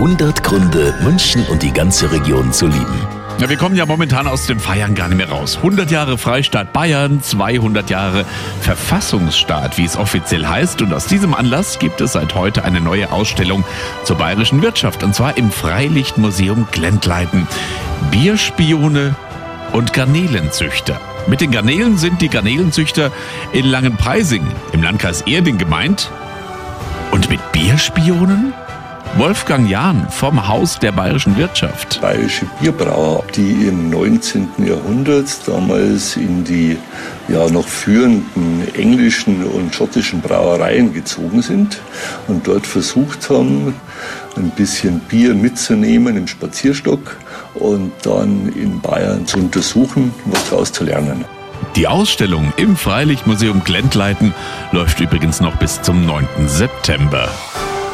100 Gründe, München und die ganze Region zu lieben. Ja, wir kommen ja momentan aus dem Feiern gar nicht mehr raus. 100 Jahre Freistaat Bayern, 200 Jahre Verfassungsstaat, wie es offiziell heißt. Und aus diesem Anlass gibt es seit heute eine neue Ausstellung zur bayerischen Wirtschaft. Und zwar im Freilichtmuseum Glendleiten. Bierspione und Garnelenzüchter. Mit den Garnelen sind die Garnelenzüchter in Langenpreising im Landkreis Erding gemeint. Und mit Bierspionen? Wolfgang Jahn vom Haus der bayerischen Wirtschaft. Bayerische Bierbrauer, die im 19. Jahrhundert damals in die ja, noch führenden englischen und schottischen Brauereien gezogen sind und dort versucht haben, ein bisschen Bier mitzunehmen im Spazierstock und dann in Bayern zu untersuchen, was daraus zu lernen. Die Ausstellung im Freilichtmuseum Glendleiten läuft übrigens noch bis zum 9. September.